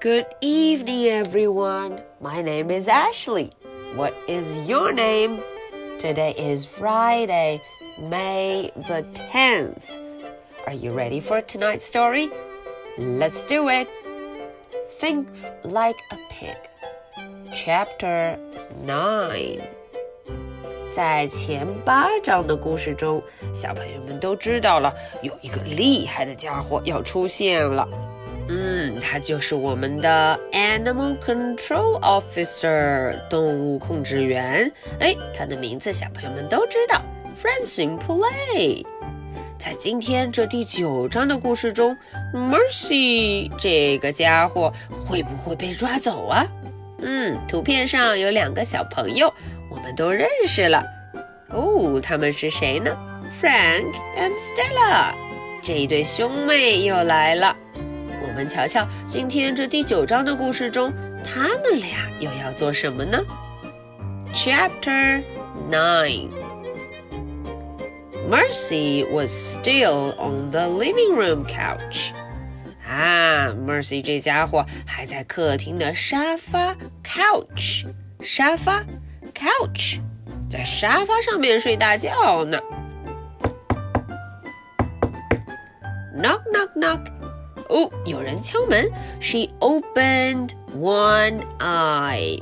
Good evening, everyone. My name is Ashley. What is your name? Today is Friday, May the 10th. Are you ready for tonight's story? Let's do it. Thinks like a pig. Chapter 9. 在前八章的故事中，小朋友们都知道了，有一个厉害的家伙要出现了。 嗯，他就是我们的 Animal Control Officer，动物控制员。哎，他的名字小朋友们都知道，Francine Play。在今天这第九章的故事中，Mercy 这个家伙会不会被抓走啊？嗯，图片上有两个小朋友。我们都认识了哦，他们是谁呢？Frank and Stella，这一对兄妹又来了。我们瞧瞧，今天这第九章的故事中，他们俩又要做什么呢？Chapter Nine。Mercy was still on the living room couch. 啊，Mercy 这家伙还在客厅的沙发 couch 沙发。couch，在沙发上面睡大觉呢。Knock knock knock， 哦，有人敲门。She opened one eye.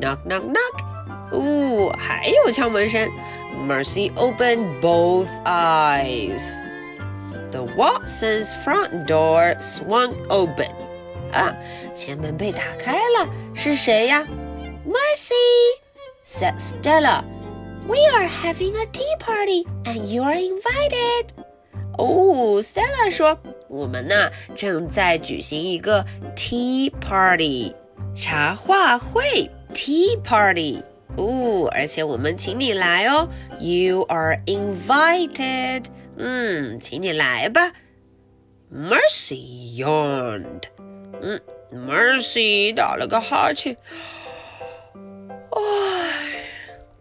Knock knock knock，哦，还有敲门声。Mercy opened both eyes. The Watsons' front door swung open. 啊，前门被打开了，是谁呀？Mercy said Stella. We are having a tea party and you are invited. 哦，Stella 说，我们呢正在举行一个 tea party 茶话会 tea party。哦，而且我们请你来哦，You are invited。嗯，请你来吧。Mercy yawned. 嗯，Mercy 打了个哈欠，唉，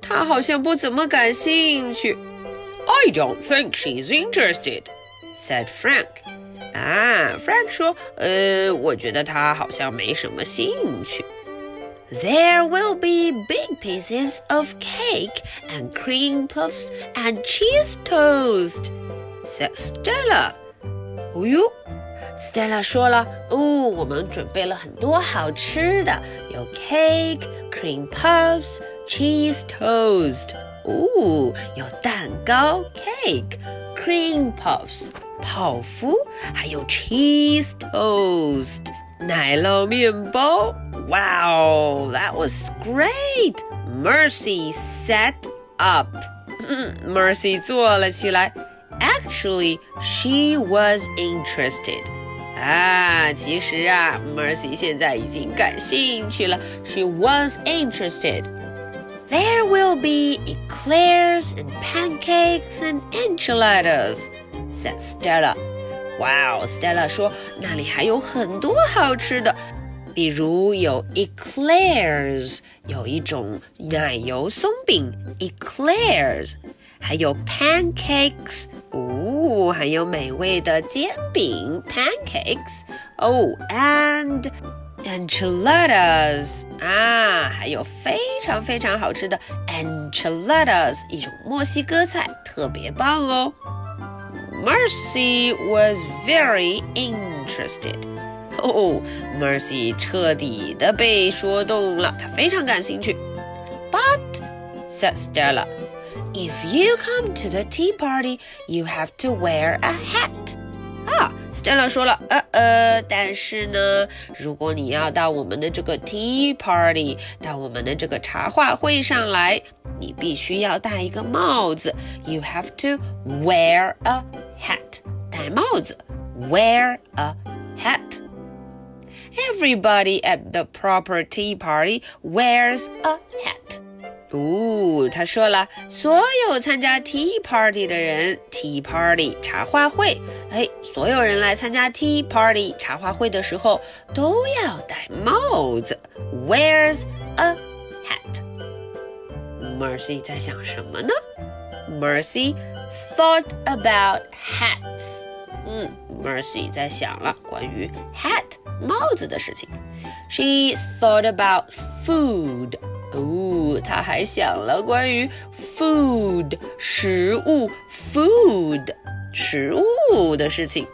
她好像不怎么感兴趣。I don't think she's interested," said Frank. 啊，Frank 说，呃，我觉得她好像没什么兴趣。There will be big pieces of cake and cream puffs and cheese toast," said Stella. 哦呦。Stella 说了：“哦，我们准备了很多好吃的，有 cake、cream puffs、cheese toast。 哦，有蛋糕 cake、cream puffs 泡芙，还有 cheese toast 奶酪面包。Wow, that was great! Mercy sat up. 嗯，Mercy 坐了起来。Actually, she was interested.” 啊，其实啊，Mercy 现在已经感兴趣了。She was interested. There will be eclairs and pancakes and enchiladas, said Stella. Wow, Stella 说那里还有很多好吃的，比如有 eclairs，有一种奶油松饼，eclairs，还有 pancakes。哦，还有美味的煎饼 pancakes 哦，and enchiladas 啊，还有非常非常好吃的 enchiladas，一种墨西哥菜，特别棒哦。Mercy was very interested。哦，Mercy 彻底的被说动了，她非常感兴趣。But said Stella。if you come to the tea party, you have to wear a hat. 啊，Stella 说了，呃呃，但是呢，如果你要到我们的这个 tea party，到我们的这个茶话会上来，你必须要戴一个帽子。You have to wear a hat，戴帽子，wear a hat。Everybody at the proper tea party wears a hat. 哦，他说了，所有参加 tea party 的人，tea party 茶话会，哎，所有人来参加 tea party 茶话会的时候都要戴帽子，wears a hat。Mercy 在想什么呢？Mercy thought about hats。嗯，Mercy 在想了关于 hat 帽子的事情。She thought about food. 哦，她还想了关于 food 食物 food 食物的事情。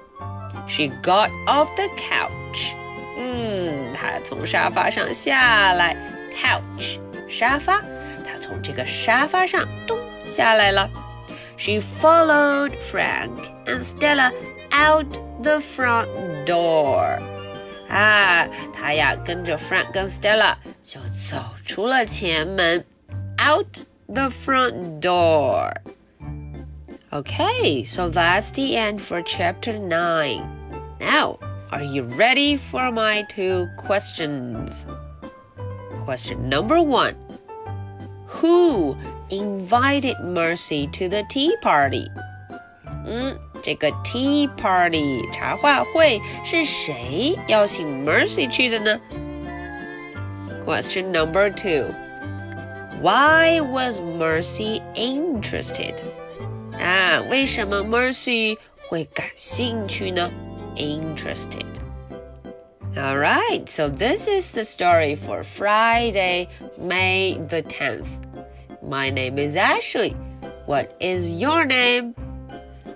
She got off the couch. 嗯，她从沙发上下来，couch 沙发，她从这个沙发上咚下来了。She followed Frank and Stella out the front door. 啊，她呀跟着 Frank 跟 Stella 就走出了前门，out the front door. Okay, so that's the end for chapter 9. Now, are you ready for my two questions? Question number one Who invited Mercy to the tea party? 嗯， 这个 tea party 茶话会是谁邀请 Mercy 去的呢？Question number two. Why was Mercy interested? 啊，为什么 Mercy 会感兴趣呢？Interested. All right, so this is the story for Friday, May the 10th. My name is Ashley. What is your name?